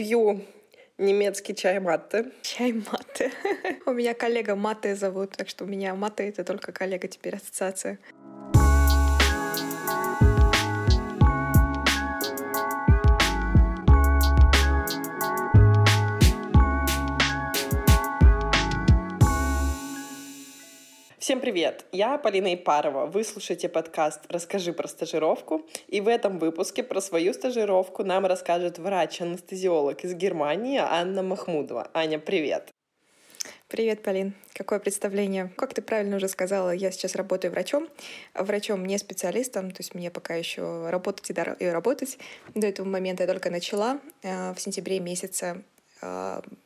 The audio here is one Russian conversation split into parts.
пью немецкий чай матте. Чай матте. У меня коллега Матте зовут, так что у меня Матте — это только коллега теперь ассоциация. Всем привет! Я Полина Ипарова. Вы слушаете подкаст «Расскажи про стажировку». И в этом выпуске про свою стажировку нам расскажет врач-анестезиолог из Германии Анна Махмудова. Аня, привет! Привет, Полин. Какое представление? Как ты правильно уже сказала, я сейчас работаю врачом. Врачом не специалистом, то есть мне пока еще работать и работать. До этого момента я только начала э, в сентябре месяце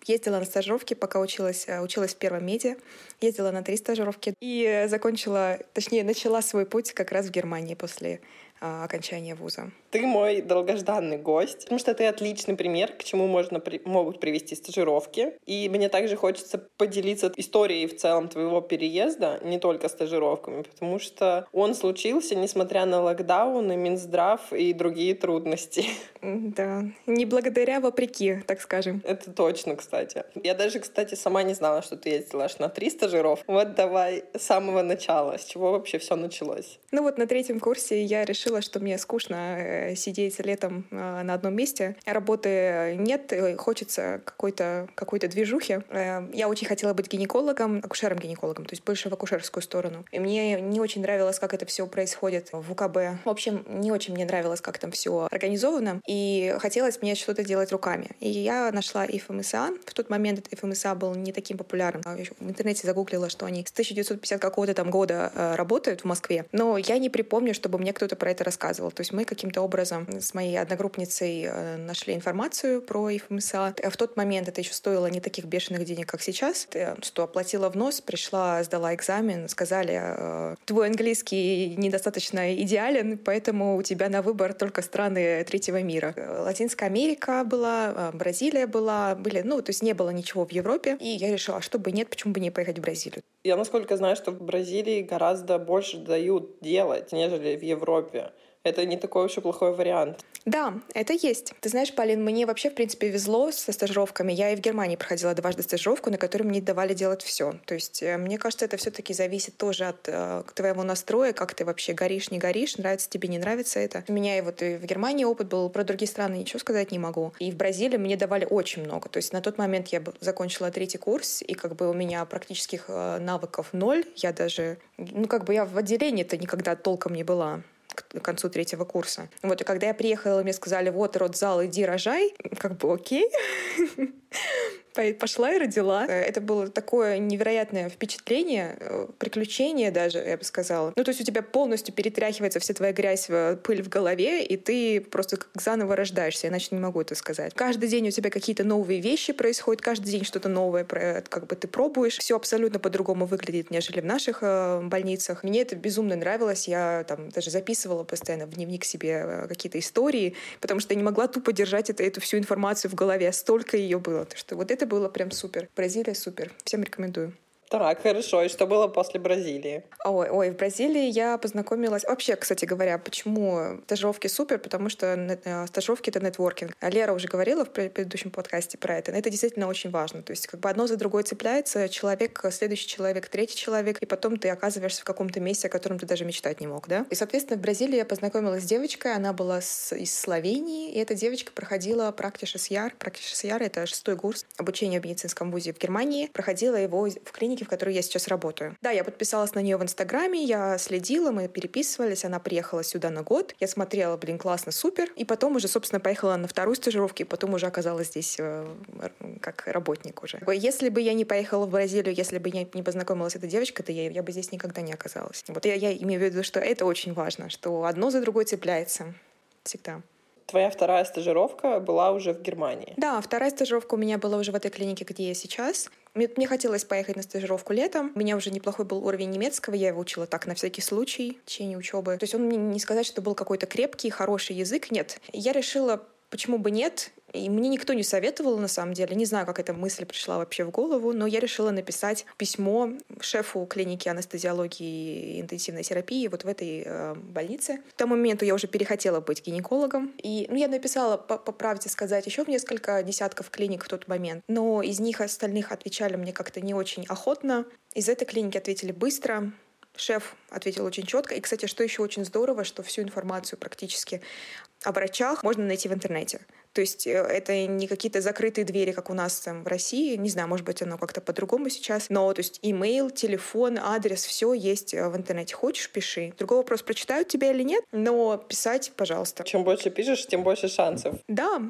ездила на стажировки, пока училась, а, училась в первом меди. Ездила на три стажировки и закончила, точнее, начала свой путь как раз в Германии после а, окончания вуза. Ты мой долгожданный гость, потому что ты отличный пример, к чему можно, могут привести стажировки. И мне также хочется поделиться историей в целом твоего переезда, не только стажировками, потому что он случился, несмотря на локдаун и Минздрав и другие трудности. Да, не благодаря, вопреки, так скажем. Это точно, кстати. Я даже, кстати, сама не знала, что ты ездила аж на три стажировки. Вот давай с самого начала, с чего вообще все началось? Ну вот на третьем курсе я решила решила, что мне скучно э, сидеть летом э, на одном месте. Работы нет, хочется какой-то какой движухи. Э, я очень хотела быть гинекологом, акушером-гинекологом, то есть больше в акушерскую сторону. И мне не очень нравилось, как это все происходит в УКБ. В общем, не очень мне нравилось, как там все организовано. И хотелось мне что-то делать руками. И я нашла ИФМСА. В тот момент этот ИФМСА был не таким популярным. В интернете загуглила, что они с 1950 какого-то там года работают в Москве. Но я не припомню, чтобы мне кто-то про это рассказывал. То есть мы каким-то образом с моей одногруппницей э, нашли информацию про ИФМСА. В тот момент это еще стоило не таких бешеных денег, как сейчас. Что оплатила взнос, пришла, сдала экзамен, сказали, э, твой английский недостаточно идеален, поэтому у тебя на выбор только страны третьего мира. Латинская Америка была, э, Бразилия была, были, ну, то есть не было ничего в Европе. И я решила, а что бы нет, почему бы не поехать в Бразилию? Я насколько знаю, что в Бразилии гораздо больше дают делать, нежели в Европе это не такой уж и плохой вариант. Да, это есть. Ты знаешь, Полин, мне вообще, в принципе, везло со стажировками. Я и в Германии проходила дважды стажировку, на которой мне давали делать все. То есть, э, мне кажется, это все-таки зависит тоже от э, твоего настроя, как ты вообще горишь, не горишь, нравится тебе, не нравится это. У меня и вот и в Германии опыт был, про другие страны ничего сказать не могу. И в Бразилии мне давали очень много. То есть, на тот момент я закончила третий курс, и как бы у меня практических э, навыков ноль. Я даже, ну, как бы я в отделении-то никогда толком не была к концу третьего курса. Вот, и когда я приехала, мне сказали, вот, родзал, иди рожай, как бы окей. пошла и родила. Э, это было такое невероятное впечатление, э, приключение даже, я бы сказала. Ну, то есть у тебя полностью перетряхивается вся твоя грязь, э, пыль в голове, и ты просто как заново рождаешься, иначе не могу это сказать. Каждый день у тебя какие-то новые вещи происходят, каждый день что-то новое как бы ты пробуешь. Все абсолютно по-другому выглядит, нежели в наших больницах. Мне это безумно нравилось. Я там даже записывала постоянно в дневник себе какие-то истории, потому что я не могла тупо держать это, эту всю информацию в голове. Столько ее было. Что вот это было прям супер. Бразилия супер. Всем рекомендую. Так, хорошо. И что было после Бразилии? Ой, ой, в Бразилии я познакомилась... Вообще, кстати говоря, почему стажировки супер? Потому что э, стажировки — это нетворкинг. А Лера уже говорила в предыдущем подкасте про это. Это действительно очень важно. То есть как бы одно за другое цепляется. Человек, следующий человек, третий человек. И потом ты оказываешься в каком-то месте, о котором ты даже мечтать не мог, да? И, соответственно, в Бразилии я познакомилась с девочкой. Она была с, из Словении. И эта девочка проходила практиш яр. Практиш яр — это шестой курс обучения в медицинском вузе в Германии. Проходила его в клинике в которой я сейчас работаю. Да, я подписалась на нее в Инстаграме, я следила, мы переписывались, она приехала сюда на год, я смотрела, блин, классно, супер, и потом уже, собственно, поехала на вторую стажировку, и потом уже оказалась здесь э, как работник уже. Если бы я не поехала в Бразилию, если бы я не познакомилась с этой девочкой, то я, я бы здесь никогда не оказалась. Вот я, я имею в виду, что это очень важно, что одно за другое цепляется всегда. Твоя вторая стажировка была уже в Германии. Да, вторая стажировка у меня была уже в этой клинике, где я сейчас. Мне, мне хотелось поехать на стажировку летом. У меня уже неплохой был уровень немецкого, я его учила так на всякий случай в течение учебы. То есть он мне не сказать, что был какой-то крепкий, хороший язык, нет. Я решила, почему бы нет, И мне никто не советовал, на самом деле. Не знаю, как эта мысль пришла вообще в голову, но я решила написать письмо шефу клиники анестезиологии и интенсивной терапии вот в этой э, больнице. К тому моменту я уже перехотела быть гинекологом. И ну, я написала, по, по правде сказать, еще в несколько десятков клиник в тот момент. Но из них остальных отвечали мне как-то не очень охотно. Из этой клиники ответили быстро. Шеф ответил очень четко. И, кстати, что еще очень здорово, что всю информацию практически о врачах можно найти в интернете. То есть э, это не какие-то закрытые двери, как у нас там в России. Не знаю, может быть, оно как-то по-другому сейчас. Но то есть имейл, телефон, адрес, все есть э, в интернете. Хочешь, пиши. Другой вопрос, прочитают тебя или нет, но писать, пожалуйста. Чем больше пишешь, тем больше шансов. Да,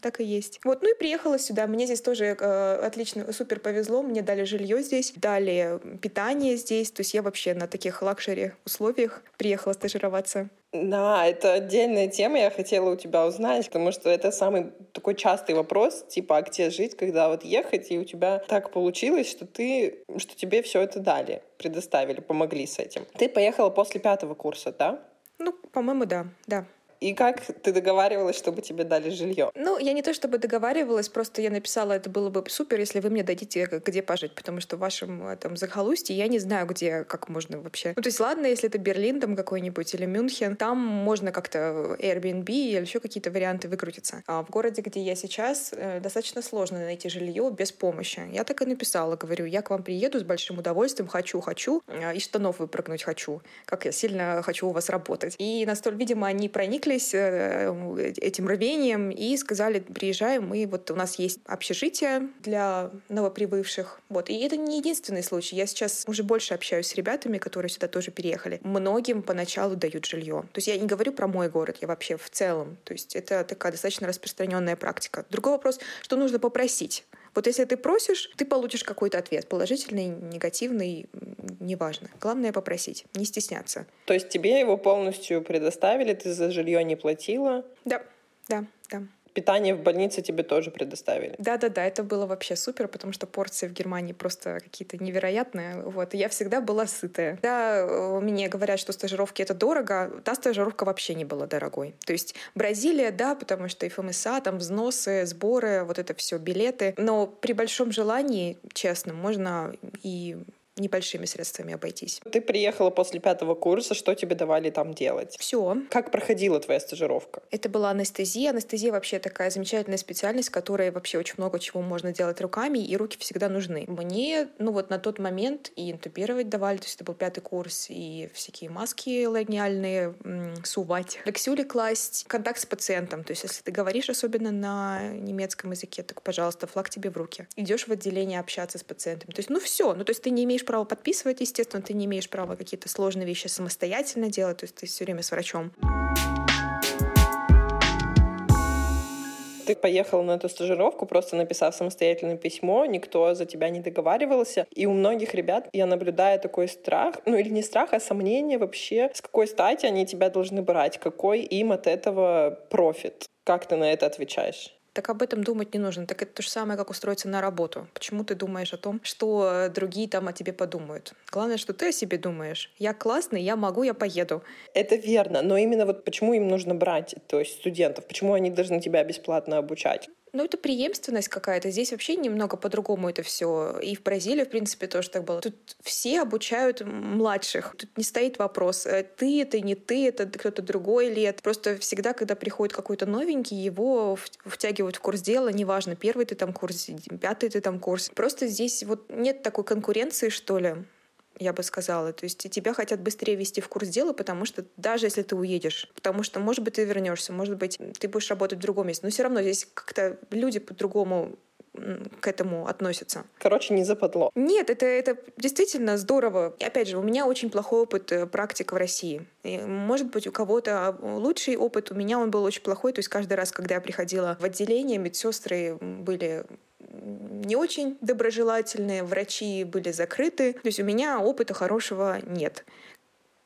так и есть. Вот, ну и приехала сюда. Мне здесь тоже э, отлично, супер повезло. Мне дали жилье здесь, дали питание здесь. То есть я вообще на таких luxury условиях приехала стажироваться. Да, это отдельная тема, я хотела у тебя узнать, потому что это самый такой частый вопрос, типа, а где жить, когда вот ехать, и у тебя так получилось, что ты, что тебе все это дали, предоставили, помогли с этим. Ты поехала после пятого курса, да? Ну, по-моему, да, да. И как ты договаривалась, чтобы тебе дали жилье? Ну, я не то чтобы договаривалась, просто я написала, это было бы супер, если вы мне дадите где пожить, потому что в вашем там захолустье я не знаю, где, как можно вообще. Ну, то есть, ладно, если это Берлин там какой-нибудь или Мюнхен, там можно как-то Airbnb или еще какие-то варианты выкрутиться. А в городе, где я сейчас, э, достаточно сложно найти жилье без помощи. Я так и написала, говорю, я к вам приеду с большим удовольствием, хочу, хочу, э, из штанов выпрыгнуть хочу, как я сильно хочу у вас работать. И настолько, видимо, они проникли прониклись э, этим рвением и сказали, приезжаем, мы вот у нас есть общежитие для новоприбывших. Вот. И это не единственный случай. Я сейчас уже больше общаюсь с ребятами, которые сюда тоже переехали. Многим поначалу дают жилье. То есть я не говорю про мой город, я вообще в целом. То есть это такая достаточно распространенная практика. Другой вопрос, что нужно попросить. Вот если ты просишь, ты получишь какой-то ответ, положительный, негативный, неважно. Главное попросить, не стесняться. То есть тебе его полностью предоставили, ты за жилье не платила? Да, да, питание в больнице тебе тоже предоставили. Да-да-да, это было вообще супер, потому что порции в Германии просто какие-то невероятные. Вот, и я всегда была сытая. Да, мне говорят, что стажировки это дорого, та стажировка вообще не была дорогой. То есть Бразилия, да, потому что ФМСА, там взносы, сборы, вот это все, билеты. Но при большом желании, честно, можно и небольшими средствами обойтись. Ты приехала после пятого курса, что тебе давали там делать? Все. Как проходила твоя стажировка? Это была анестезия. Анестезия вообще такая замечательная специальность, в которой вообще очень много чего можно делать руками, и руки всегда нужны. Мне, ну вот на тот момент и интубировать давали, то есть это был пятый курс, и всякие маски логниальные сувать, лексюли класть, контакт с пациентом. То есть если ты говоришь особенно на немецком языке, так, пожалуйста, флаг тебе в руки. Идешь в отделение общаться с пациентом. То есть, ну все. Ну то есть ты не имеешь права подписывать, естественно, ты не имеешь права какие-то сложные вещи самостоятельно делать, то есть ты все время с врачом. ты поехала на эту стажировку, просто написав самостоятельное письмо, никто за тебя не договаривался. И у многих ребят я наблюдаю такой страх, ну или не страх, а сомнение вообще, с какой стати они тебя должны брать, какой им от этого профит. Как ты на это отвечаешь? Так об этом думать не нужно. Так это то же самое, как устроиться на работу. Почему ты думаешь о том, что другие там о тебе подумают? Главное, что ты о себе думаешь. Я классный, я могу, я поеду. Это верно, но именно вот почему им нужно брать, то есть студентов, почему они должны тебя бесплатно обучать? Ну, это преемственность какая-то. Здесь вообще немного по-другому это все. И в Бразилии, в принципе, тоже так было. Тут все обучают младших. Тут не стоит вопрос, э, ты это, не ты, это кто-то другой лет. Просто всегда, когда приходит какой-то новенький, его втягивают в курс дела, неважно, первый ты там курс, пятый ты там курс. Просто здесь вот нет такой конкуренции, что ли я бы сказала. То есть тебя хотят быстрее вести в курс дела, потому что даже если ты уедешь, потому что, может быть, ты вернешься, может быть, ты будешь работать в другом месте, но все равно здесь как-то люди по-другому к этому относятся. Короче, не западло. Нет, это, это действительно здорово. И опять же, у меня очень плохой опыт э, практик в России. И, может быть, у кого-то а, лучший опыт, у меня он был очень плохой. То есть каждый раз, когда я приходила в отделение, медсестры были не очень доброжелательные, врачи были закрыты. То есть у меня опыта хорошего нет.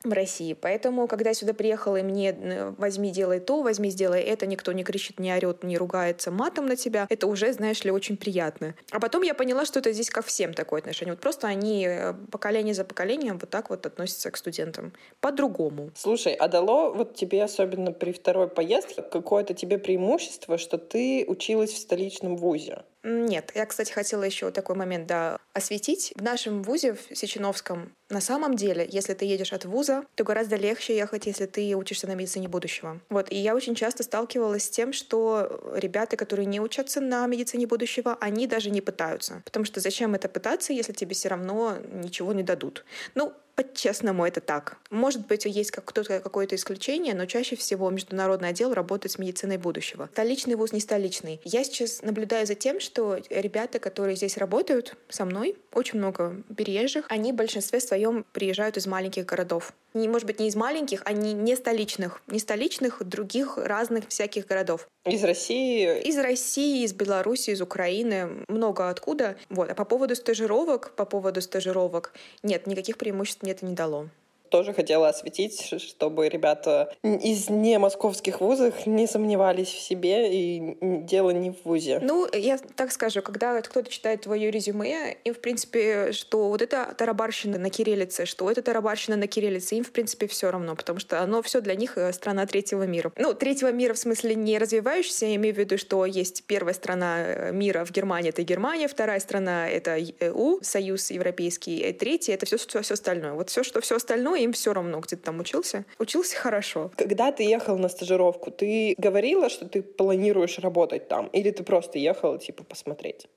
в России. Поэтому, когда сюда приехала, и мне э, возьми, делай то, возьми, сделай это, никто не кричит, не орет, не ругается матом на тебя, это уже, знаешь ли, очень приятно. А потом я поняла, что это здесь ко всем такое отношение. Вот просто они э, поколение за поколением вот так вот относятся к студентам. По-другому. Слушай, а дало вот тебе, особенно при второй поездке, какое-то тебе преимущество, что ты училась в столичном вузе? Нет, я, кстати, хотела еще такой момент да, осветить. В нашем вузе, в Сеченовском, на самом деле, если ты едешь от вуза, то гораздо легче ехать, если ты учишься на медицине будущего. Вот, и я очень часто сталкивалась с тем, что ребята, которые не учатся на медицине будущего, они даже не пытаются. Потому что зачем это пытаться, если тебе все равно ничего не дадут? Ну, по-честному это так. Может быть, есть как кто-то какое-то исключение, но чаще всего международный отдел работает с медициной будущего. Столичный вуз не столичный. Я сейчас наблюдаю за тем, что ребята, которые здесь работают со мной, очень много переезжих, они в большинстве своем приезжают из маленьких городов не, может быть, не из маленьких, а не, не столичных, не столичных, других разных всяких городов. Из России? Из России, из Беларуси, из Украины, много откуда. Вот. А по поводу стажировок, по поводу стажировок, нет, никаких преимуществ мне это не дало тоже хотела осветить, чтобы ребята из не московских вузов не сомневались в себе и дело не в вузе. Ну, я так скажу, когда кто-то читает твое резюме, им, в принципе, что вот это тарабарщина на кириллице, что это тарабарщина на кириллице, им, в принципе, все равно, потому что оно все для них э, страна третьего мира. Ну, третьего мира в смысле не развивающаяся, я имею в виду, что есть первая страна э, мира в Германии, это Германия, вторая страна — это ЕУ, Союз Европейский, и третья — это все, все, все остальное. Вот все, что все остальное, им все равно, где ты там учился. Учился хорошо. Когда ты ехал на стажировку, ты говорила, что ты планируешь работать там? Или ты просто ехала, типа, посмотреть?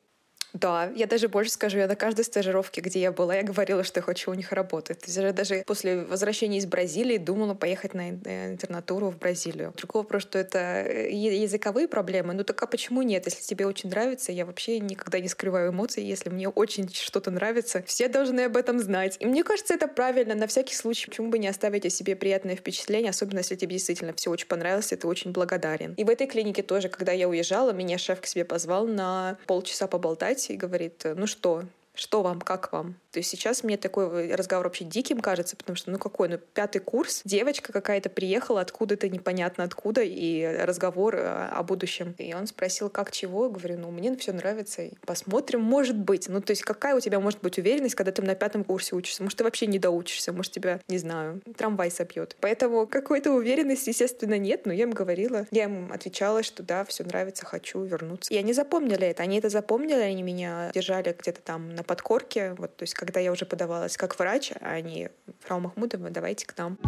Да, я даже больше скажу, я на каждой стажировке, где я была, я говорила, что я хочу у них работать. Есть даже после возвращения из Бразилии думала поехать на э, интернатуру в Бразилию. Другой вопрос, что это э, языковые проблемы. Ну так а почему нет? Если тебе очень нравится, я вообще никогда не скрываю эмоций. Если мне очень что-то нравится, все должны об этом знать. И мне кажется, это правильно. На всякий случай, почему бы не оставить о себе приятное впечатление, особенно если тебе действительно все очень понравилось, ты очень благодарен. И в этой клинике тоже, когда я уезжала, меня шеф к себе позвал на полчаса поболтать и говорит, ну что, что вам, как вам? То есть сейчас мне такой разговор вообще диким кажется, потому что, ну какой, ну пятый курс, девочка какая-то приехала откуда-то непонятно откуда, и разговор э, о будущем. И он спросил, как чего? Я говорю, ну мне все нравится, посмотрим, может быть. Ну то есть какая у тебя может быть уверенность, когда ты на пятом курсе учишься? Может, ты вообще не доучишься, может, тебя, не знаю, трамвай собьет. Поэтому какой-то уверенности, естественно, нет, но я им говорила, я им отвечала, что да, все нравится, хочу вернуться. И они запомнили это, они это запомнили, они меня держали где-то там на подкорке, вот, то есть когда я уже подавалась как врач, а они, фрау Махмудова, давайте к нам.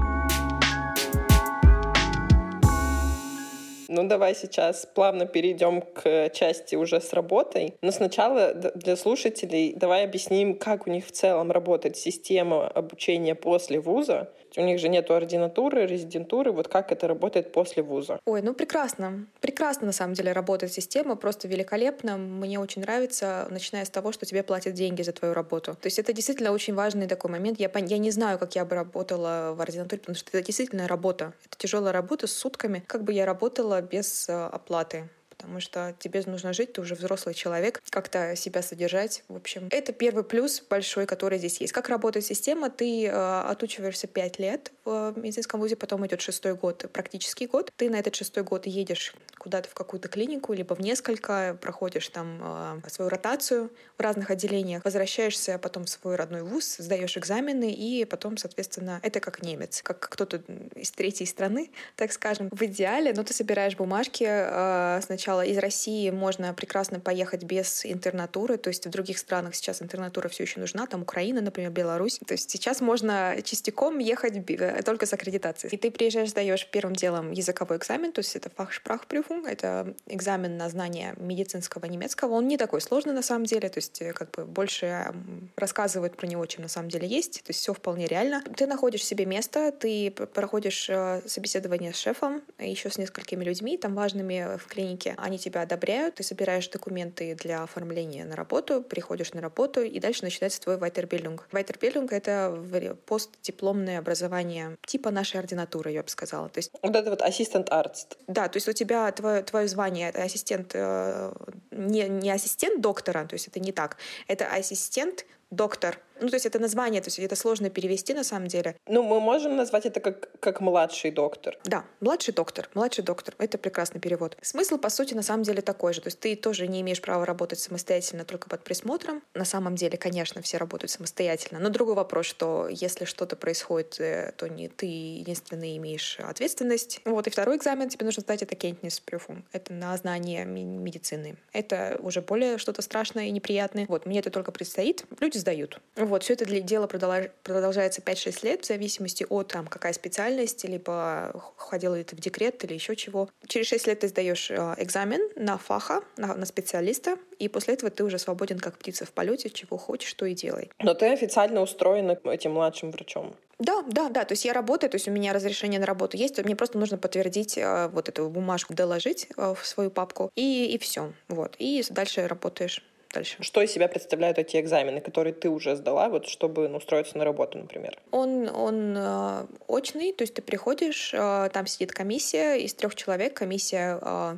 Ну, давай сейчас плавно перейдем к части уже с работой. Но сначала для слушателей давай объясним, как у них в целом работает система обучения после вуза. У них же нету ординатуры, резидентуры. Вот как это работает после вуза? Ой, ну прекрасно. Прекрасно, на самом деле, работает система. Просто великолепно. Мне очень нравится, начиная с того, что тебе платят деньги за твою работу. То есть это действительно очень важный такой момент. Я, я не знаю, как я бы работала в ординатуре, потому что это действительно работа. Это тяжелая работа с сутками. Как бы я работала без э, оплаты потому что тебе нужно жить, ты уже взрослый человек, как-то себя содержать. В общем, это первый плюс большой, который здесь есть. Как работает система? Ты э, отучиваешься 5 лет в медицинском вузе, потом идет шестой год, практический год. Ты на этот шестой год едешь куда-то в какую-то клинику, либо в несколько, проходишь там э, свою ротацию в разных отделениях, возвращаешься потом в свой родной вуз, сдаешь экзамены, и потом, соответственно, это как немец, как кто-то из третьей страны, так скажем. В идеале, но ты собираешь бумажки э, сначала сначала из России можно прекрасно поехать без интернатуры, то есть в других странах сейчас интернатура все еще нужна, там Украина, например, Беларусь. То есть сейчас можно частиком ехать э, только с аккредитацией. И ты приезжаешь, сдаешь первым делом языковой экзамен, то есть это Fachsprachprüfung, это экзамен на знание медицинского немецкого. Он не такой сложный на самом деле, то есть э, как бы больше рассказывают про него, чем на самом деле есть, то есть все вполне реально. Ты находишь себе место, ты проходишь э, собеседование с шефом, еще с несколькими людьми, там важными в клинике они тебя одобряют, ты собираешь документы для оформления на работу, приходишь на работу, и дальше начинается твой вайтербильдинг. Вайтербильдинг — это постдипломное образование, типа нашей ординатуры, я бы сказала. То есть... Вот это вот ассистент артст. Да, то есть у тебя твое, твое звание — это ассистент, э, не, не ассистент доктора, то есть это не так, это ассистент доктор. Ну, то есть это название, то есть это сложно перевести на самом деле. Ну, мы можем назвать это как, как младший доктор. Да, младший доктор, младший доктор. Это прекрасный перевод. Смысл, по сути, на самом деле такой же. То есть ты тоже не имеешь права работать самостоятельно только под присмотром. На самом деле, конечно, все работают самостоятельно. Но другой вопрос, что если что-то происходит, э, то не ты единственный имеешь ответственность. Вот, и второй экзамен тебе нужно сдать, это Кентнис Прюфум. Это на знание медицины. Это уже более что-то страшное и неприятное. Вот, мне это только предстоит. Люди сдают. Вот, все это для дело продолжается 5-6 лет в зависимости от там, какая специальность, либо ходила ли ты в декрет или еще чего. Через 6 лет ты сдаешь э, экзамен на фаха, на, на специалиста, и после этого ты уже свободен как птица в полете, чего хочешь, то и делай. Но ты официально устроена этим младшим врачом. Да, да, да. То есть я работаю, то есть у меня разрешение на работу есть, мне просто нужно подтвердить э, вот эту бумажку, доложить э, в свою папку, и, и все. Вот. И дальше работаешь дальше. Что из себя представляют эти экзамены, которые ты уже сдала, вот чтобы ну, устроиться на работу, например? Он, он э, очный, то есть ты приходишь, э, там сидит комиссия из трех человек, комиссия э,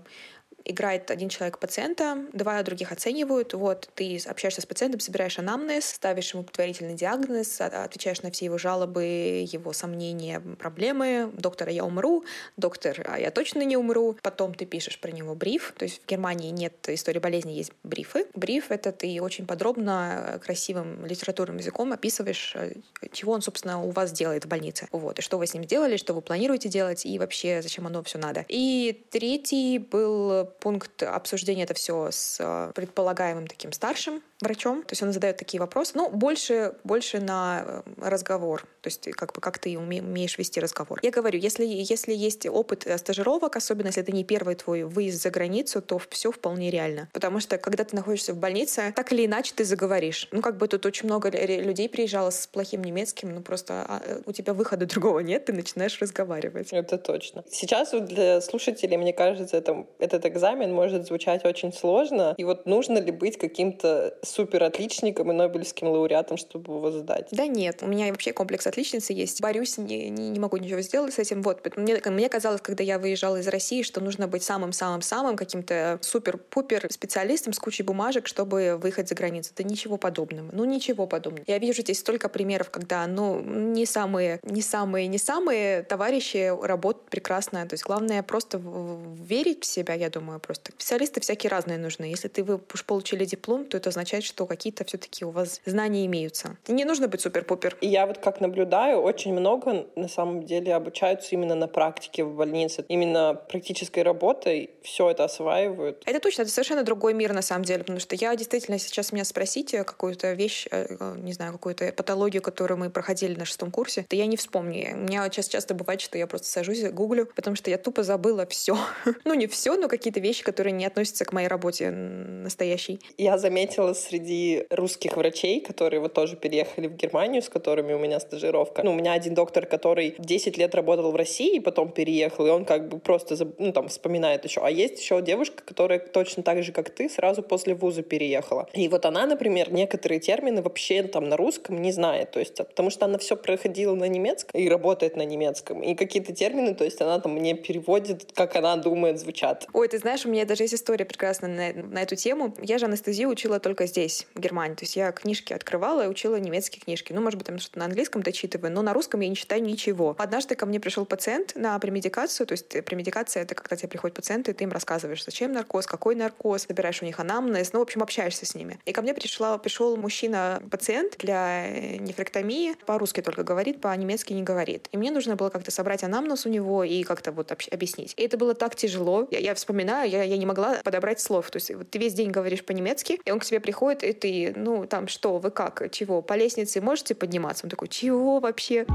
играет один человек пациента, два других оценивают. Вот ты общаешься с пациентом, собираешь анамнез, ставишь ему предварительный диагноз, а, отвечаешь на все его жалобы, его сомнения, проблемы. Доктор, я умру. Доктор, а я точно не умру. Потом ты пишешь про него бриф. То есть в Германии нет истории болезни, есть брифы. Бриф — это ты очень подробно, красивым литературным языком описываешь, э, чего он, собственно, у вас делает в больнице. Вот. И что вы с ним сделали, что вы планируете делать, и вообще зачем оно все надо. И третий был пункт обсуждения это все с э, предполагаемым таким старшим врачом. То есть он задает такие вопросы. Ну, больше, больше на э, разговор. То есть как бы как ты умеешь вести разговор. Я говорю, если, если есть опыт э, стажировок, особенно если это не первый твой выезд за границу, то все вполне реально. Потому что когда ты находишься в больнице, так или иначе ты заговоришь. Ну, как бы тут очень много людей приезжало с плохим немецким, ну просто а, у тебя выхода другого нет, ты начинаешь разговаривать. Это точно. Сейчас вот для слушателей, мне кажется, это, этот экзамен может звучать очень сложно. И вот нужно ли быть каким-то супер отличником и Нобелевским лауреатом, чтобы его сдать? Да нет, у меня вообще комплекс отличницы есть. Борюсь, не, не, не могу ничего сделать с этим. Вот, мне, мне казалось, когда я выезжала из России, что нужно быть самым-самым-самым каким-то супер-пупер специалистом с кучей бумажек, чтобы выехать за границу. Да ничего подобного. Ну, ничего подобного. Я вижу здесь столько примеров, когда, ну, не самые, не самые, не самые товарищи работают прекрасно. То есть главное просто верить в себя, я думаю, просто. Специалисты всякие разные нужны. Если ты вы уж получили диплом, то это означает, что какие-то все-таки у вас знания имеются. Не нужно быть супер-пупер. И я вот как наблюдаю, очень много на самом деле обучаются именно на практике в больнице. Именно практической работой все это осваивают. Это точно, это совершенно другой мир на самом деле, потому что я действительно сейчас меня спросите какую-то вещь, э, не знаю, какую-то патологию, которую мы проходили на шестом курсе, то я не вспомню. У меня сейчас часто бывает, что я просто сажусь, гуглю, потому что я тупо забыла все. ну, не все, но какие-то вещи, которые не относятся к моей работе настоящей. Я заметила среди русских врачей, которые вот тоже переехали в Германию, с которыми у меня стажировка. Ну, у меня один доктор, который 10 лет работал в России и потом переехал, и он как бы просто, ну, там, вспоминает еще. А есть еще девушка, которая точно так же, как ты, сразу после вуза переехала. И вот она, например, некоторые термины вообще там на русском не знает, то есть, потому что она все проходила на немецком и работает на немецком. И какие-то термины, то есть она там мне переводит, как она думает, звучат. Ой, ты знаешь, у меня даже есть история прекрасная на, на эту тему. Я же анестезию учила только здесь, в Германии. То есть я книжки открывала и учила немецкие книжки. Ну, может быть, там что-то на английском дочитываю, но на русском я не читаю ничего. Однажды ко мне пришел пациент на премедикацию. То есть премедикация — это когда тебе приходят пациенты, и ты им рассказываешь, зачем наркоз, какой наркоз, собираешь у них анамнез, ну, в общем, общаешься с ними. И ко мне пришла, пришел мужчина-пациент для нефректомии, по-русски только говорит, по-немецки не говорит. И мне нужно было как-то собрать анамнез у него и как-то вот объяснить. И это было так тяжело. Я, я вспоминаю, я, я не могла подобрать слов. То есть вот ты весь день говоришь по-немецки, и он к тебе приходит, и ты, ну, там, что, вы как, чего, по лестнице можете подниматься? Он такой, чего вообще?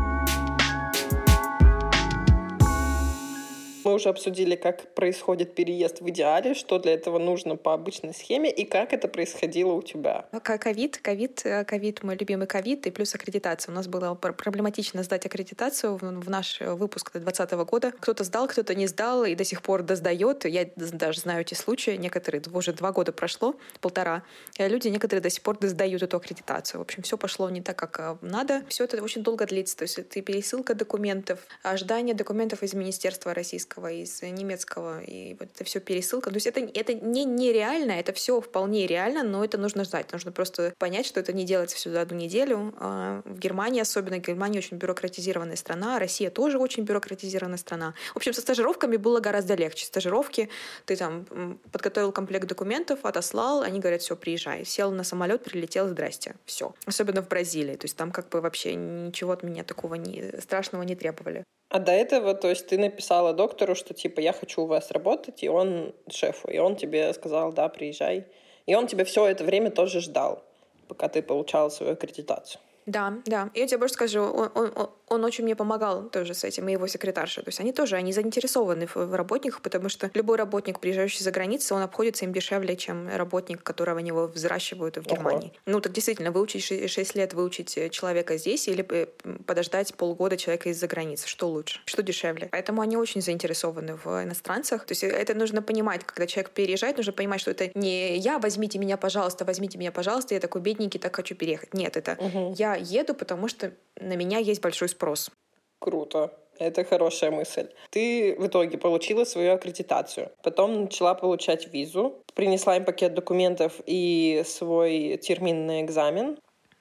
Мы уже обсудили, как происходит переезд в идеале, что для этого нужно по обычной схеме и как это происходило у тебя. Ну, ковид, ковид, э, ковид, мой любимый ковид и плюс аккредитация. У нас было проблематично сдать аккредитацию в наш выпуск 2020 года. Кто-то сдал, кто-то не сдал и до сих пор досдает. Я даже знаю эти случаи. Некоторые, уже два года прошло, полтора. Люди некоторые до сих пор досдают эту аккредитацию. В общем, все пошло не так, как э, надо. Все это очень долго длится. То есть это пересылка документов, ожидание документов из Министерства российского английского, из немецкого, и вот это все пересылка. То есть это, это не нереально, это все вполне реально, но это нужно ждать. Нужно просто понять, что это не делается все за одну неделю. А в Германии особенно, Германия очень бюрократизированная страна, Россия тоже очень бюрократизированная страна. В общем, со стажировками было гораздо легче. Стажировки, ты там подготовил комплект документов, отослал, они говорят, все, приезжай. Сел на самолет, прилетел, здрасте. Все. Особенно в Бразилии. То есть там как бы вообще ничего от меня такого не, страшного не требовали. А до этого, то есть ты написала доктору, что типа я хочу у вас работать, и он шефу, и он тебе сказал, да, приезжай. И он тебя все это время тоже ждал, пока ты получала свою аккредитацию. Да, да. Я тебе больше скажу, он, он, он очень мне помогал тоже с этим, и его секретарша. То есть они тоже, они заинтересованы в, в работниках, потому что любой работник, приезжающий за границу, он обходится им дешевле, чем работник, которого они его взращивают в Германии. Ого. Ну, так действительно, выучить 6 лет, выучить э, человека здесь или э, подождать полгода человека из-за границы. Что лучше? Что дешевле? Поэтому они очень заинтересованы в иностранцах. То есть это нужно понимать, когда человек переезжает, нужно понимать, что это не я, возьмите меня, пожалуйста, возьмите меня, пожалуйста, я такой бедненький, так хочу переехать. Нет, это угу. я еду, потому что на меня есть большой спрос. Круто. Это хорошая мысль. Ты в итоге получила свою аккредитацию. Потом начала получать визу, принесла им пакет документов и свой терминный экзамен.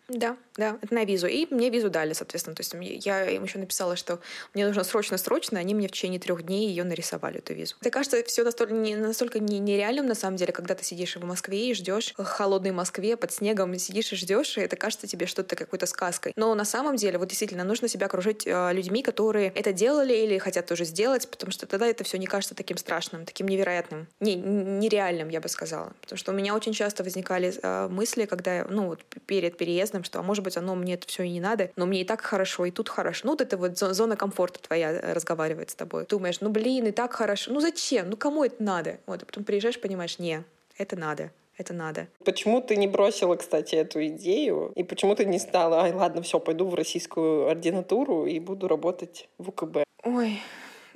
Да, да, это на визу. И мне визу дали, соответственно. То есть я им еще написала, что мне нужно срочно-срочно, они мне в течение трех дней ее нарисовали, эту визу. Это кажется все настолько, не, настолько не, нереальным, на самом деле, когда ты сидишь в Москве и ждешь в холодной Москве под снегом, сидишь и ждешь, и это кажется тебе что-то какой-то сказкой. Но на самом деле, вот действительно, нужно себя окружить э, людьми, которые это делали или хотят тоже сделать, потому что тогда это все не кажется таким страшным, таким невероятным, не, нереальным, я бы сказала. Потому что у меня очень часто возникали э, мысли, когда, ну, вот перед переездом что, а может быть, оно мне это все и не надо, но мне и так хорошо, и тут хорошо. Ну, вот это вот зона комфорта твоя э, разговаривает с тобой. Думаешь, ну, блин, и так хорошо. Ну, зачем? Ну, кому это надо? Вот, а потом приезжаешь, понимаешь, не, это надо это надо. Почему ты не бросила, кстати, эту идею? И почему ты не стала, ай, ладно, все, пойду в российскую ординатуру и буду работать в УКБ? Ой,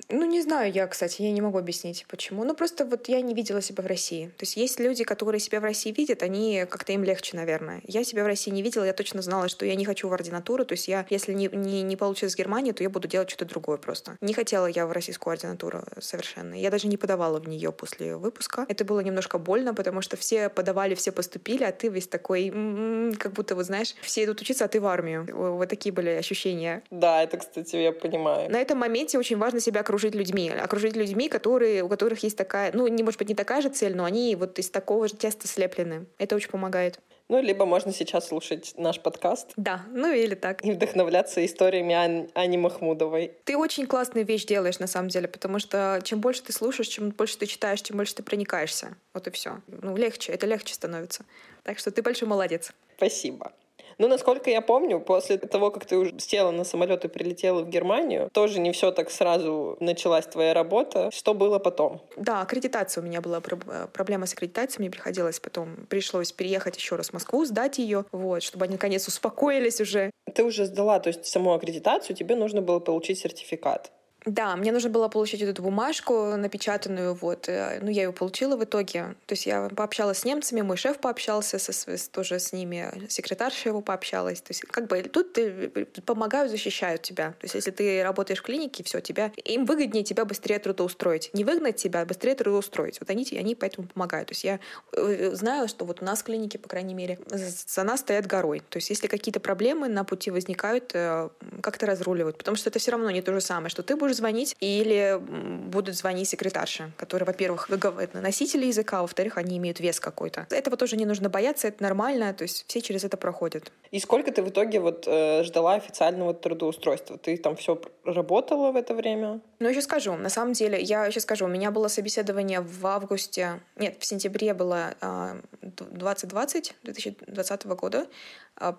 ну, не знаю я, кстати, я не могу объяснить, почему. Ну, просто вот я не видела себя в России. То есть есть люди, которые себя в России видят, они как-то им легче, наверное. Я себя в России не видела, я точно знала, что я не хочу в ординатуру. То есть я, если не, не, не получится с Германии, то я буду делать что-то другое просто. Не хотела я в российскую ординатуру совершенно. Я даже не подавала в нее после выпуска. Это было немножко больно, потому что все подавали, все поступили, а ты весь такой, м-м, как будто, вот знаешь, все идут учиться, а ты в армию. Вот такие были ощущения. Да, это, кстати, я понимаю. На этом моменте очень важно себя окружить окружить людьми. Окружить людьми, которые, у которых есть такая, ну, не может быть, не такая же цель, но они вот из такого же теста слеплены. Это очень помогает. Ну, либо можно сейчас слушать наш подкаст. Да, ну или так. И вдохновляться историями Ани, Ани Махмудовой. Ты очень классную вещь делаешь, на самом деле, потому что чем больше ты слушаешь, чем больше ты читаешь, чем больше ты проникаешься. Вот и все. Ну, легче, это легче становится. Так что ты большой молодец. Спасибо. Ну, насколько я помню, после того, как ты уже села на самолет и прилетела в Германию, тоже не все так сразу началась твоя работа. Что было потом? Да, аккредитация у меня была проблема с аккредитацией. Мне приходилось потом, пришлось переехать еще раз в Москву, сдать ее, вот, чтобы они наконец успокоились уже. Ты уже сдала, то есть саму аккредитацию, тебе нужно было получить сертификат. Да, мне нужно было получить эту бумажку напечатанную, вот. Э, ну, я ее получила в итоге. То есть я пообщалась с немцами, мой шеф пообщался со, с, тоже с ними, секретарша его пообщалась. То есть как бы тут э, помогают, защищают тебя. То есть если ты работаешь в клинике, все, тебя, им выгоднее тебя быстрее трудоустроить. Не выгнать тебя, а быстрее трудоустроить. Вот они, они поэтому помогают. То есть я э, знаю, что вот у нас в клинике, по крайней мере, за нас стоят горой. То есть если какие-то проблемы на пути возникают, как-то разруливают. Потому что это все равно не то же самое, что ты будешь звонить, или будут звонить секретарши, которые, во-первых, носители языка, а во-вторых, они имеют вес какой-то. Этого тоже не нужно бояться, это нормально, то есть все через это проходят. И сколько ты в итоге вот э, ждала официального трудоустройства? Ты там все работала в это время? Ну, еще скажу, на самом деле, я еще скажу, у меня было собеседование в августе, нет, в сентябре было э, 2020, 2020 года,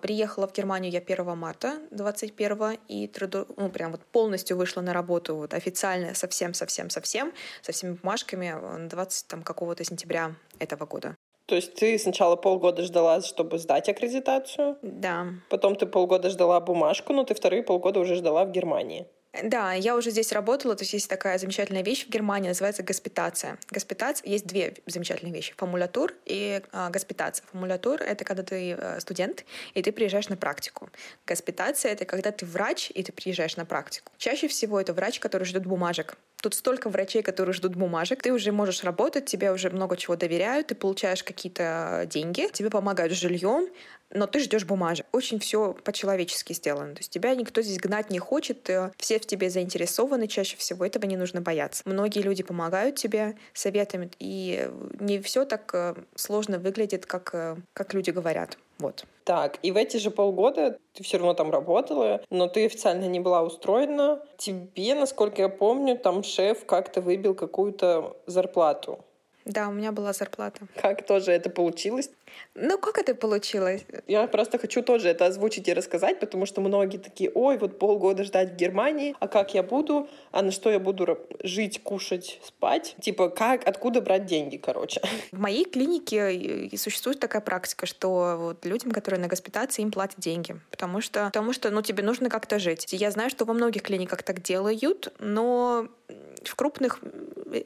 приехала в Германию я 1 марта 21 и труду, ну, прям вот полностью вышла на работу вот официально совсем-совсем-совсем со всеми бумажками 20 там какого-то сентября этого года. То есть ты сначала полгода ждала, чтобы сдать аккредитацию? Да. Потом ты полгода ждала бумажку, но ты вторые полгода уже ждала в Германии. Да, я уже здесь работала, то есть есть такая замечательная вещь в Германии, называется госпитация. Госпитация, есть две замечательные вещи, формулятур и а, госпитация. Формулятур — это когда ты а, студент, и ты приезжаешь на практику. Госпитация — это когда ты врач, и ты приезжаешь на практику. Чаще всего это врач, который ждет бумажек. Тут столько врачей, которые ждут бумажек. Ты уже можешь работать, тебе уже много чего доверяют, ты получаешь какие-то деньги, тебе помогают с жильем, но ты ждешь бумажек. Очень все по-человечески сделано. То есть тебя никто здесь гнать не хочет, э, все в тебе заинтересованы чаще всего, этого не нужно бояться. Многие люди помогают тебе советами, и не все так э, сложно выглядит, как, э, как люди говорят. Вот. Так, и в эти же полгода ты все равно там работала, но ты официально не была устроена. Тебе, насколько я помню, там шеф как-то выбил какую-то зарплату. Да, у меня была зарплата. Как тоже это получилось? Ну, как это получилось? Я просто хочу тоже это озвучить и рассказать, потому что многие такие, ой, вот полгода ждать в Германии, а как я буду, а на что я буду жить, кушать, спать? Типа, как, откуда брать деньги, короче? В моей клинике существует такая практика, что вот людям, которые на госпитации, им платят деньги, потому что, потому что, ну, тебе нужно как-то жить. Я знаю, что во многих клиниках так делают, но в крупных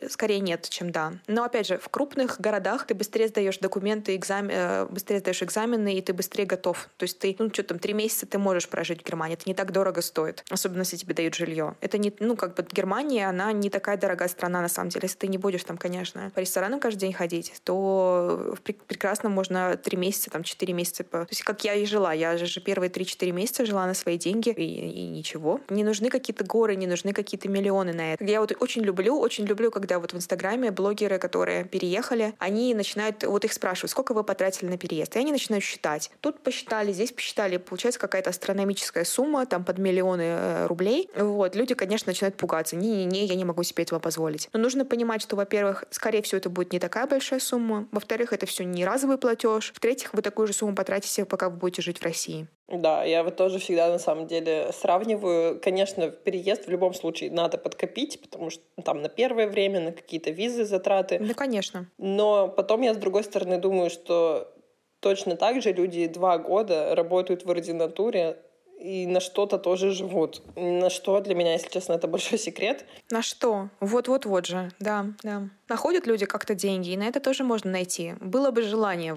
скорее нет, чем да. Но опять же, в крупных городах ты быстрее сдаешь документы, экзамен, э, быстрее сдаешь экзамены, и ты быстрее готов. То есть ты, ну что там, три месяца ты можешь прожить в Германии. Это не так дорого стоит, особенно если тебе дают жилье. Это не, ну как бы Германия, она не такая дорогая страна на самом деле. Если ты не будешь там, конечно, по ресторанам каждый день ходить, то прекрасно можно три месяца, там четыре месяца. То есть как я и жила. Я же первые три-четыре месяца жила на свои деньги, и, и ничего. Не нужны какие-то горы, не нужны какие-то миллионы на это. Я вот очень люблю, очень люблю, когда вот в Инстаграме блогеры, которые переехали, они начинают, вот их спрашивают, сколько вы потратили на переезд, и они начинают считать. Тут посчитали, здесь посчитали, получается какая-то астрономическая сумма, там под миллионы э, рублей. Вот, люди, конечно, начинают пугаться. Не-не-не, я не могу себе этого позволить. Но нужно понимать, что, во-первых, скорее всего, это будет не такая большая сумма. Во-вторых, это все не разовый платеж. В-третьих, вы такую же сумму потратите, пока вы будете жить в России. Да, я вот тоже всегда на самом деле сравниваю. Конечно, переезд в любом случае надо подкопить, потому что там на первое время, на какие-то визы, затраты. Да, конечно. Но потом я, с другой стороны, думаю, что точно так же люди два года работают в ординатуре, и на что-то тоже живут. На что для меня, если честно, это большой секрет. На что? Вот-вот-вот же, да, да. Находят люди как-то деньги, и на это тоже можно найти. Было бы желание.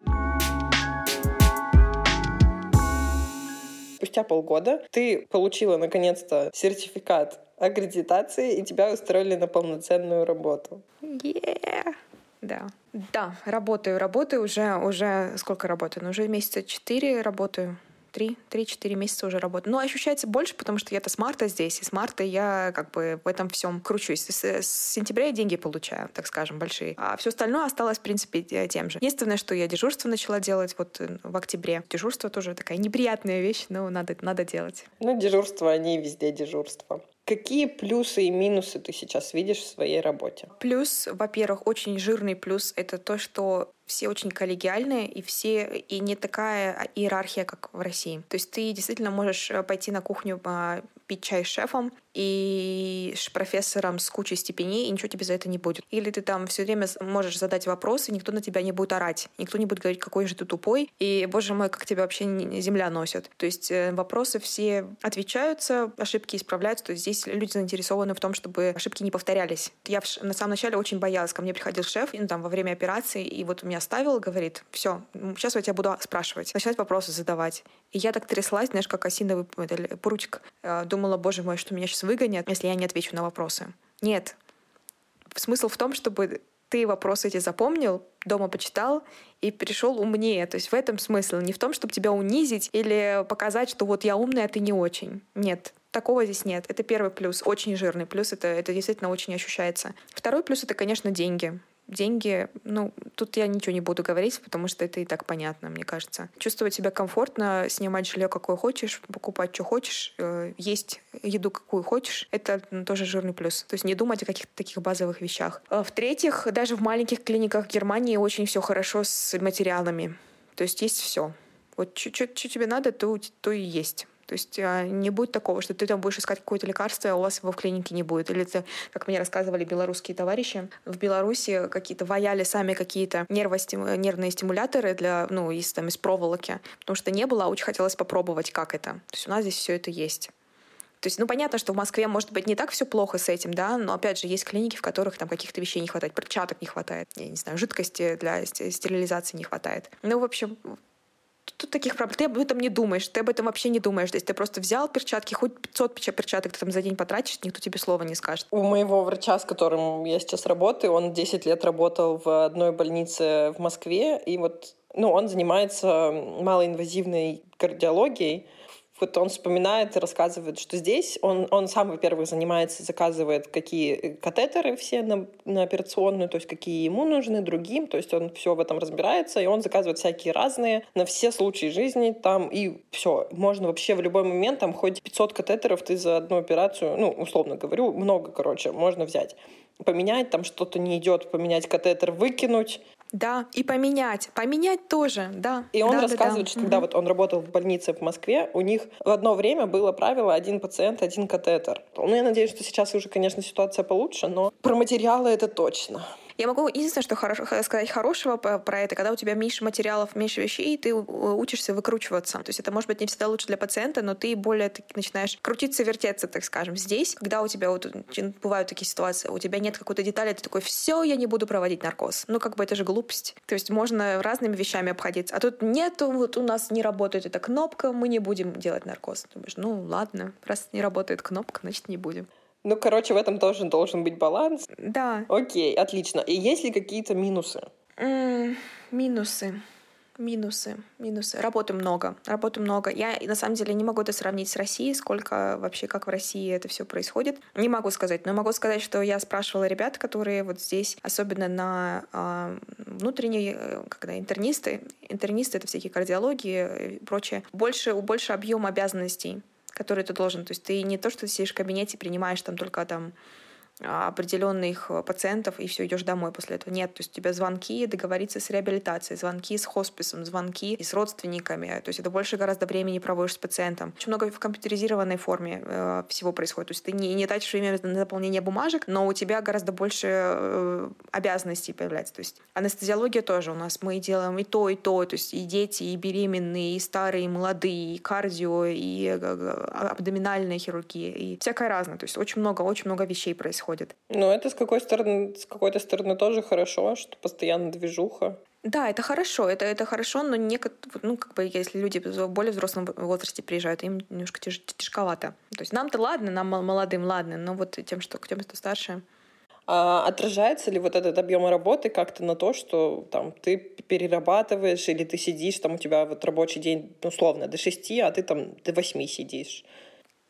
Спустя полгода ты получила наконец-то сертификат аккредитации, и тебя устроили на полноценную работу. Yeah. Да. Да, работаю, работаю уже, уже сколько работаю? Ну, уже месяца четыре работаю три, три-четыре месяца уже работаю. Но ощущается больше, потому что я-то с марта здесь, и с марта я как бы в этом всем кручусь. С, с сентября я деньги получаю, так скажем, большие. А все остальное осталось, в принципе, тем же. Единственное, что я дежурство начала делать вот э, в октябре. Дежурство тоже такая неприятная вещь, но надо, надо делать. Ну, дежурство, они везде дежурство. Какие плюсы и минусы ты сейчас видишь в своей работе? Плюс, во-первых, очень жирный плюс — это то, что все очень коллегиальные, и все и не такая иерархия, как в России. То есть ты действительно можешь э, пойти на кухню а, пить чай с шефом и профессором с кучей степеней, и ничего тебе за это не будет. Или ты там все время можешь задать вопросы, никто на тебя не будет орать, никто не будет говорить, какой же ты тупой, и, боже мой, как тебя вообще земля носит. То есть э, вопросы все отвечаются, ошибки исправляются, то есть здесь люди заинтересованы в том, чтобы ошибки не повторялись. Я на самом начале очень боялась, ко мне приходил шеф, ну, там, во время операции, и вот меня ставил, говорит, все, сейчас я тебя буду спрашивать, начинать вопросы задавать. И я так тряслась, знаешь, как осиновый прутик. Э, думала, боже мой, что меня сейчас выгонят, если я не отвечу на вопросы. Нет. Смысл в том, чтобы ты вопросы эти запомнил, дома почитал и пришел умнее. То есть в этом смысл. Не в том, чтобы тебя унизить или показать, что вот я умная, а ты не очень. Нет. Такого здесь нет. Это первый плюс, очень жирный плюс. Это, это действительно очень ощущается. Второй плюс — это, конечно, деньги деньги, ну, тут я ничего не буду говорить, потому что это и так понятно, мне кажется. Чувствовать себя комфортно, снимать жилье, какое хочешь, покупать, что хочешь, э, есть еду, какую хочешь, это тоже жирный плюс. То есть не думать о каких-то таких базовых вещах. А в-третьих, даже в маленьких клиниках Германии очень все хорошо с материалами. То есть есть все. Вот что тебе надо, то, то и есть. То есть а, не будет такого, что ты там будешь искать какое-то лекарство, а у вас его в клинике не будет. Или это, как мне рассказывали белорусские товарищи, в Беларуси какие-то ваяли сами какие-то нервные стимуляторы для, ну, из, там, из проволоки, потому что не было, а очень хотелось попробовать, как это. То есть у нас здесь все это есть. То есть, ну, понятно, что в Москве, может быть, не так все плохо с этим, да, но, опять же, есть клиники, в которых там каких-то вещей не хватает, перчаток не хватает, я не знаю, жидкости для стерилизации не хватает. Ну, в общем, тут таких проблем, ты об этом не думаешь, ты об этом вообще не думаешь. То есть ты просто взял перчатки, хоть 500 перчаток ты там за день потратишь, никто тебе слова не скажет. У моего врача, с которым я сейчас работаю, он 10 лет работал в одной больнице в Москве, и вот ну, он занимается малоинвазивной кардиологией, вот он вспоминает и рассказывает, что здесь он, он сам, во-первых, занимается, заказывает какие катетеры все на, на операционную, то есть какие ему нужны, другим, то есть он все в этом разбирается, и он заказывает всякие разные на все случаи жизни там, и все, можно вообще в любой момент, там хоть 500 катетеров ты за одну операцию, ну, условно говорю, много, короче, можно взять. Поменять, там что-то не идет, поменять катетер, выкинуть, да, и поменять. Поменять тоже, да. И он да, рассказывает, да, да. что когда вот он работал в больнице в Москве, у них в одно время было правило один пациент, один катетер. Ну, я надеюсь, что сейчас уже, конечно, ситуация получше, но про материалы это точно. Я могу единственное, что хорошо, сказать хорошего про это, когда у тебя меньше материалов, меньше вещей, ты учишься выкручиваться. То есть это может быть не всегда лучше для пациента, но ты более таки начинаешь крутиться, вертеться, так скажем. Здесь, когда у тебя вот бывают такие ситуации, у тебя нет какой-то детали, ты такой, все, я не буду проводить наркоз. Ну, как бы это же глупость. То есть можно разными вещами обходиться. А тут нету, вот у нас не работает эта кнопка, мы не будем делать наркоз. Ты думаешь, ну ладно, раз не работает кнопка, значит не будем. Ну, короче, в этом тоже должен быть баланс. Да. Окей, отлично. И есть ли какие-то минусы? М, минусы. Минусы, минусы. Работы много, работы много. Я на самом деле не могу это сравнить с Россией, сколько вообще, как в России это все происходит. Не могу сказать, но могу сказать, что я спрашивала ребят, которые вот здесь, особенно на э, внутренние, когда интернисты, интернисты это всякие кардиологии и прочее, больше, больше объем обязанностей который ты должен. То есть ты не то, что сидишь в кабинете, принимаешь там только там определенных э, пациентов, и все, идешь домой после этого. Нет, то есть у тебя звонки, договориться с реабилитацией, звонки с хосписом, звонки и с родственниками. То есть это больше гораздо времени проводишь с пациентом. Очень много в компьютеризированной форме э, всего происходит. То есть ты не, не тратишь время на заполнение бумажек, но у тебя гораздо больше э, обязанностей появляется. То есть анестезиология тоже у нас. Мы делаем и то, и то. То есть и дети, и беременные, и старые, и молодые, и кардио, и э, абдоминальная хирургия, и всякое разное. То есть очень много, очень много вещей происходит происходит. Ну, это с какой стороны, с какой-то стороны тоже хорошо, что постоянно движуха. Да, это хорошо, это, это хорошо, но некотор, ну, как бы, если люди в более взрослом возрасте приезжают, им немножко тяж, тяжковато. То есть нам-то ладно, нам молодым ладно, но вот тем, что тем, кто старше, а отражается ли вот этот объем работы как-то на то, что там ты перерабатываешь или ты сидишь, там у тебя вот рабочий день условно до шести, а ты там до восьми сидишь?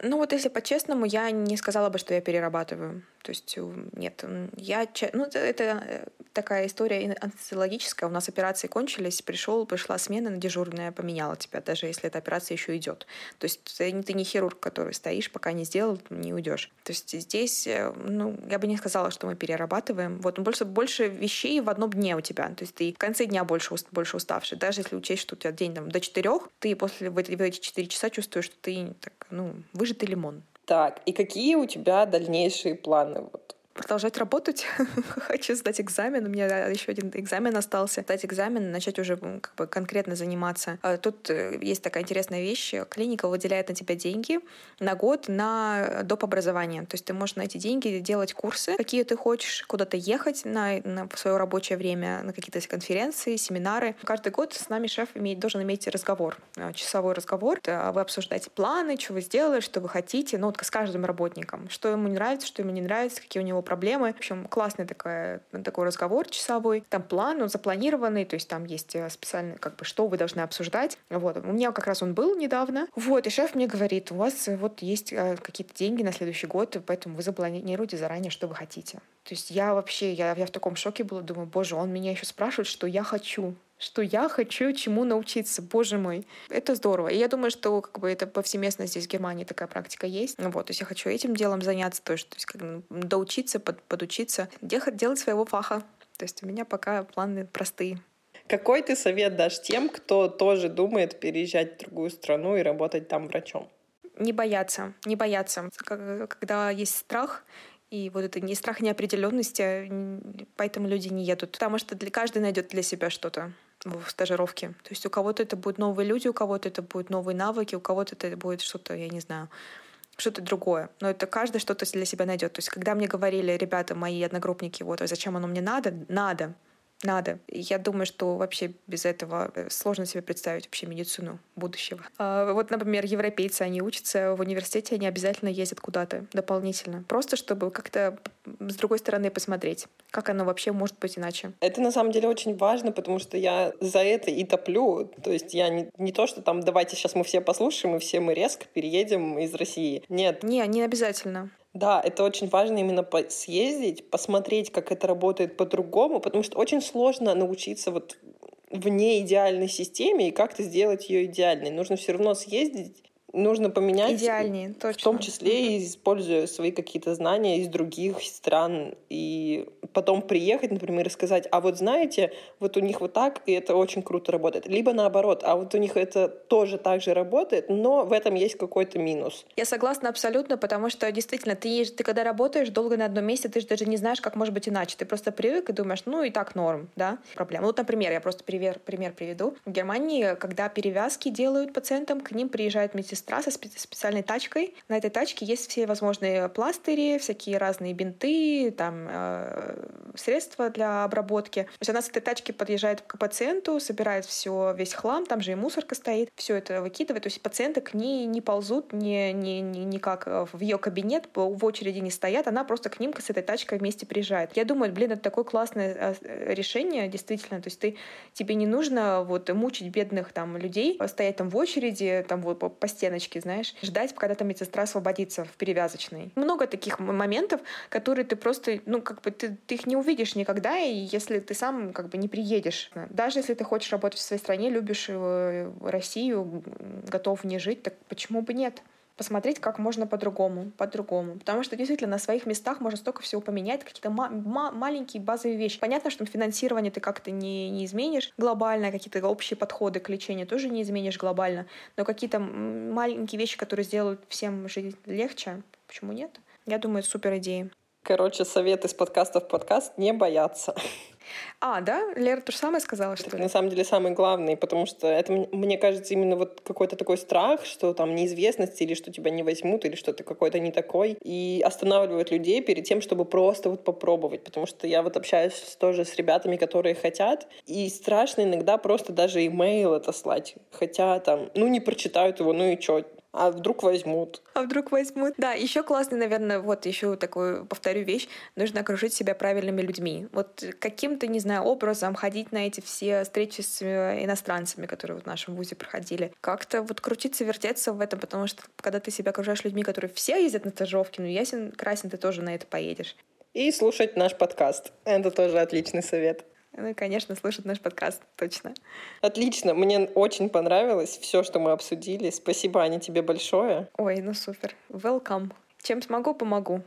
Ну вот если по-честному, я не сказала бы, что я перерабатываю. То есть нет, я... Ну это э, такая история анестезиологическая. У нас операции кончились, пришел, пришла смена на дежурная, поменяла тебя, даже если эта операция еще идет. То есть ты, ты не хирург, который стоишь, пока не сделал, не уйдешь. То есть здесь, э, ну, я бы не сказала, что мы перерабатываем. Вот больше, больше вещей в одном дне у тебя. То есть ты в конце дня больше, больше уставший. Даже если учесть, что у тебя день там, до четырех, ты после в эти, 4 часа чувствуешь, что ты так, ну, выжатый лимон. Так, и какие у тебя дальнейшие планы? Вот продолжать работать. Хочу сдать экзамен. У меня еще один экзамен остался. Сдать экзамен, начать уже как бы конкретно заниматься. А тут э, есть такая интересная вещь. Клиника выделяет на тебя деньги на год на доп. образование. То есть ты можешь на эти деньги делать курсы, какие ты хочешь, куда-то ехать на, на свое рабочее время, на какие-то конференции, семинары. Каждый год с нами шеф имеет, должен иметь разговор, э, часовой разговор. Вы обсуждаете планы, что вы сделали, что вы хотите. Ну вот с каждым работником. Что ему нравится, что ему не нравится, какие у него проблемы. В общем, классный такой, такой разговор часовой. Там план, он запланированный, то есть там есть э, специально, как бы, что вы должны обсуждать. Вот. У меня как раз он был недавно. Вот, и шеф мне говорит, у вас э, вот есть э, какие-то деньги на следующий год, поэтому вы запланируете заранее, что вы хотите. То есть я вообще, я, я в таком шоке была, думаю, боже, он меня еще спрашивает, что я хочу что я хочу чему научиться, боже мой. Это здорово. И я думаю, что как бы это повсеместно здесь в Германии такая практика есть. Ну вот, то есть я хочу этим делом заняться тоже, то есть как бы доучиться, под, подучиться, делать своего фаха. То есть у меня пока планы простые. Какой ты совет дашь тем, кто тоже думает переезжать в другую страну и работать там врачом? Не бояться, не бояться. Когда есть страх, и вот это не страх неопределенности, поэтому люди не едут. Потому что для каждый найдет для себя что-то в стажировке. То есть у кого-то это будут новые люди, у кого-то это будут новые навыки, у кого-то это будет что-то, я не знаю, что-то другое. Но это каждый что-то для себя найдет. То есть когда мне говорили ребята, мои одногруппники, вот, а зачем оно мне надо? Надо. Надо. Я думаю, что вообще без этого э, сложно себе представить вообще медицину будущего. А, вот, например, европейцы, они учатся в университете, они обязательно ездят куда-то дополнительно. Просто чтобы как-то с другой стороны посмотреть, как оно вообще может быть иначе. Это на самом деле очень важно, потому что я за это и топлю. То есть я не, не то, что там давайте сейчас мы все послушаем и все мы резко переедем из России. Нет. Не, не обязательно. Да, это очень важно именно съездить, посмотреть, как это работает по-другому, потому что очень сложно научиться вот в неидеальной системе и как-то сделать ее идеальной. Нужно все равно съездить нужно поменять. Идеальнее, точно. В том числе и используя свои какие-то знания из других стран. И потом приехать, например, и сказать, а вот знаете, вот у них вот так, и это очень круто работает. Либо наоборот, а вот у них это тоже так же работает, но в этом есть какой-то минус. Я согласна абсолютно, потому что действительно, ты, ты когда работаешь долго на одном месте, ты же даже не знаешь, как может быть иначе. Ты просто привык и думаешь, ну и так норм, да, проблема. Вот, например, я просто пример, пример приведу. В Германии, когда перевязки делают пациентам, к ним приезжает медсестра сестра со специальной тачкой. На этой тачке есть все возможные пластыри, всякие разные бинты, там э, средства для обработки. То есть она с этой тачки подъезжает к пациенту, собирает все, весь хлам, там же и мусорка стоит, все это выкидывает. То есть пациенты к ней не ползут, не, не, не, никак в ее кабинет, в очереди не стоят, она просто к ним с этой тачкой вместе приезжает. Я думаю, блин, это такое классное э, решение, действительно. То есть ты, тебе не нужно вот мучить бедных там людей, стоять там в очереди, там вот по стенам стеночки, знаешь, ждать, когда там медсестра освободится в перевязочной. Много таких моментов, которые ты просто, ну, как бы ты, ты их не увидишь никогда, и если ты сам как бы не приедешь. Даже если ты хочешь работать в своей стране, любишь э, Россию, готов в ней жить, так почему бы нет? Посмотреть, как можно по-другому, по-другому. Потому что действительно на своих местах можно столько всего поменять, какие-то ма- ма- маленькие базовые вещи. Понятно, что финансирование ты как-то не, не изменишь глобально, какие-то общие подходы к лечению тоже не изменишь глобально, но какие-то маленькие вещи, которые сделают всем жизнь легче, почему нет? Я думаю, супер идеи. Короче, совет из подкаста в подкаст — не бояться. А, да? Лера то же самое сказала, что ли? на самом деле самый главный, потому что это, мне кажется, именно вот какой-то такой страх, что там неизвестность или что тебя не возьмут, или что ты какой-то не такой, и останавливает людей перед тем, чтобы просто вот попробовать, потому что я вот общаюсь тоже с ребятами, которые хотят, и страшно иногда просто даже имейл это слать, хотя там, ну не прочитают его, ну и чё, а вдруг возьмут? А вдруг возьмут? Да, еще классный, наверное, вот еще такую, повторю вещь, нужно окружить себя правильными людьми. Вот каким-то, не знаю, образом ходить на эти все встречи с э, иностранцами, которые вот в нашем вузе проходили. Как-то вот крутиться, вертеться в этом, потому что когда ты себя окружаешь людьми, которые все ездят на стажировки, ну ясен, красен, ты тоже на это поедешь. И слушать наш подкаст. Это тоже отличный совет. Ну и, конечно, слушать наш подкаст, точно. Отлично, мне очень понравилось все, что мы обсудили. Спасибо, Аня, тебе большое. Ой, ну супер. Welcome. Чем смогу, помогу.